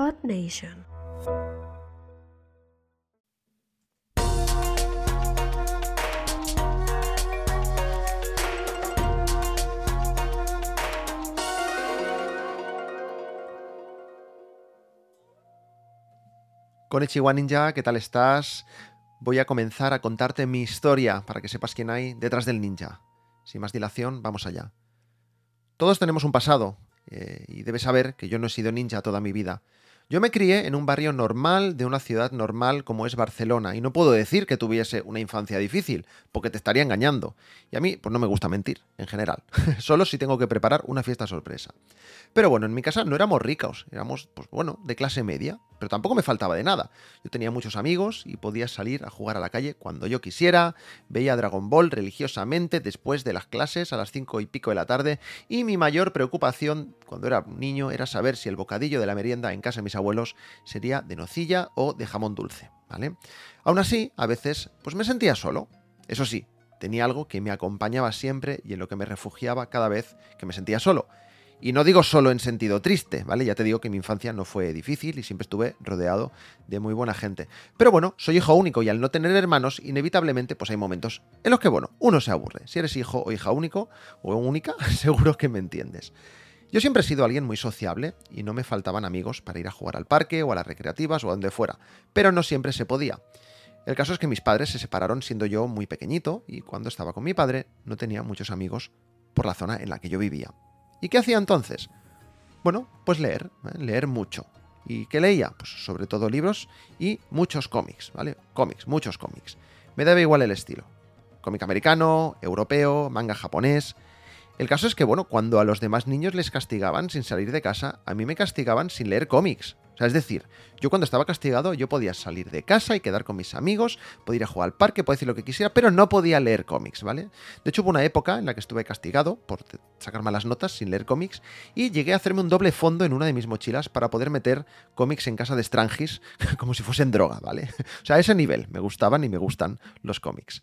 Earth Nation. Ninja, ¿qué tal estás? Voy a comenzar a contarte mi historia para que sepas quién hay detrás del ninja. Sin más dilación, vamos allá. Todos tenemos un pasado, eh, y debes saber que yo no he sido ninja toda mi vida. Yo me crié en un barrio normal de una ciudad normal como es Barcelona, y no puedo decir que tuviese una infancia difícil, porque te estaría engañando. Y a mí, pues no me gusta mentir, en general. Solo si tengo que preparar una fiesta sorpresa. Pero bueno, en mi casa no éramos ricos, éramos, pues bueno, de clase media, pero tampoco me faltaba de nada. Yo tenía muchos amigos y podía salir a jugar a la calle cuando yo quisiera, veía Dragon Ball religiosamente después de las clases a las cinco y pico de la tarde, y mi mayor preocupación cuando era niño era saber si el bocadillo de la merienda en casa de mis abuelos sería de nocilla o de jamón dulce, ¿vale? Aún así, a veces, pues me sentía solo. Eso sí, tenía algo que me acompañaba siempre y en lo que me refugiaba cada vez que me sentía solo. Y no digo solo en sentido triste, ¿vale? Ya te digo que mi infancia no fue difícil y siempre estuve rodeado de muy buena gente. Pero bueno, soy hijo único y al no tener hermanos, inevitablemente pues hay momentos en los que, bueno, uno se aburre. Si eres hijo o hija único o única, seguro que me entiendes. Yo siempre he sido alguien muy sociable y no me faltaban amigos para ir a jugar al parque o a las recreativas o a donde fuera, pero no siempre se podía. El caso es que mis padres se separaron siendo yo muy pequeñito y cuando estaba con mi padre no tenía muchos amigos por la zona en la que yo vivía. ¿Y qué hacía entonces? Bueno, pues leer, ¿eh? leer mucho. ¿Y qué leía? Pues sobre todo libros y muchos cómics, ¿vale? Cómics, muchos cómics. Me daba igual el estilo. Cómic americano, europeo, manga japonés. El caso es que, bueno, cuando a los demás niños les castigaban sin salir de casa, a mí me castigaban sin leer cómics es decir, yo cuando estaba castigado yo podía salir de casa y quedar con mis amigos, podía ir a jugar al parque, podía decir lo que quisiera, pero no podía leer cómics, ¿vale? De hecho hubo una época en la que estuve castigado por sacar malas notas sin leer cómics y llegué a hacerme un doble fondo en una de mis mochilas para poder meter cómics en casa de Strangis como si fuesen droga, ¿vale? O sea, a ese nivel me gustaban y me gustan los cómics.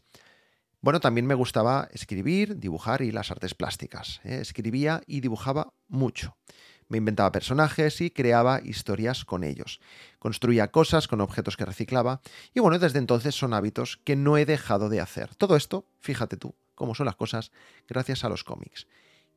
Bueno, también me gustaba escribir, dibujar y las artes plásticas. ¿eh? Escribía y dibujaba mucho. Me inventaba personajes y creaba historias con ellos. Construía cosas con objetos que reciclaba y bueno, desde entonces son hábitos que no he dejado de hacer. Todo esto, fíjate tú cómo son las cosas, gracias a los cómics.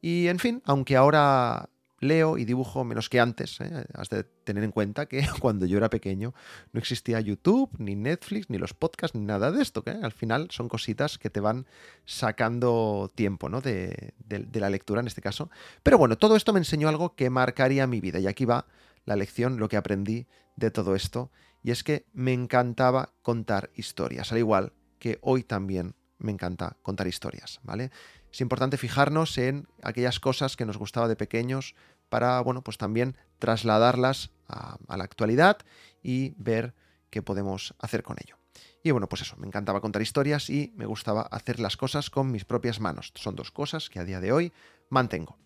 Y en fin, aunque ahora leo y dibujo menos que antes. ¿eh? Has de tener en cuenta que cuando yo era pequeño no existía YouTube, ni Netflix, ni los podcasts, ni nada de esto. Que al final son cositas que te van sacando tiempo ¿no? de la lectura en este caso. Pero bueno, todo esto me enseñó algo que marcaría mi vida. Y aquí va la lección, lo que aprendí de todo esto. Y es que me encantaba contar historias, al igual que hoy también me encanta contar historias, ¿vale? es importante fijarnos en aquellas cosas que nos gustaba de pequeños para, bueno, pues también trasladarlas a, la actualidad y ver qué podemos hacer con ello. Y bueno, pues eso, me encantaba contar historias y me gustaba hacer las cosas con mis propias manos. Son dos cosas que a día de hoy mantengo.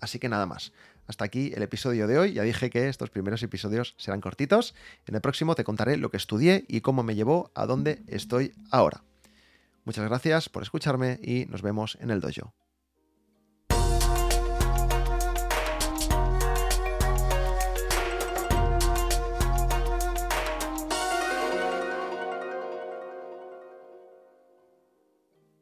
Así que nada más. Hasta aquí el episodio de hoy. Ya dije que estos primeros episodios serán cortitos. En el próximo te contaré lo que estudié y cómo me llevó a donde estoy ahora. Muchas gracias por escucharme y nos vemos en el dojo.